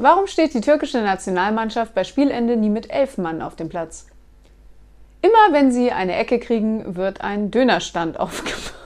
Warum steht die türkische Nationalmannschaft bei Spielende nie mit elf Mann auf dem Platz? Immer wenn sie eine Ecke kriegen, wird ein Dönerstand aufgemacht.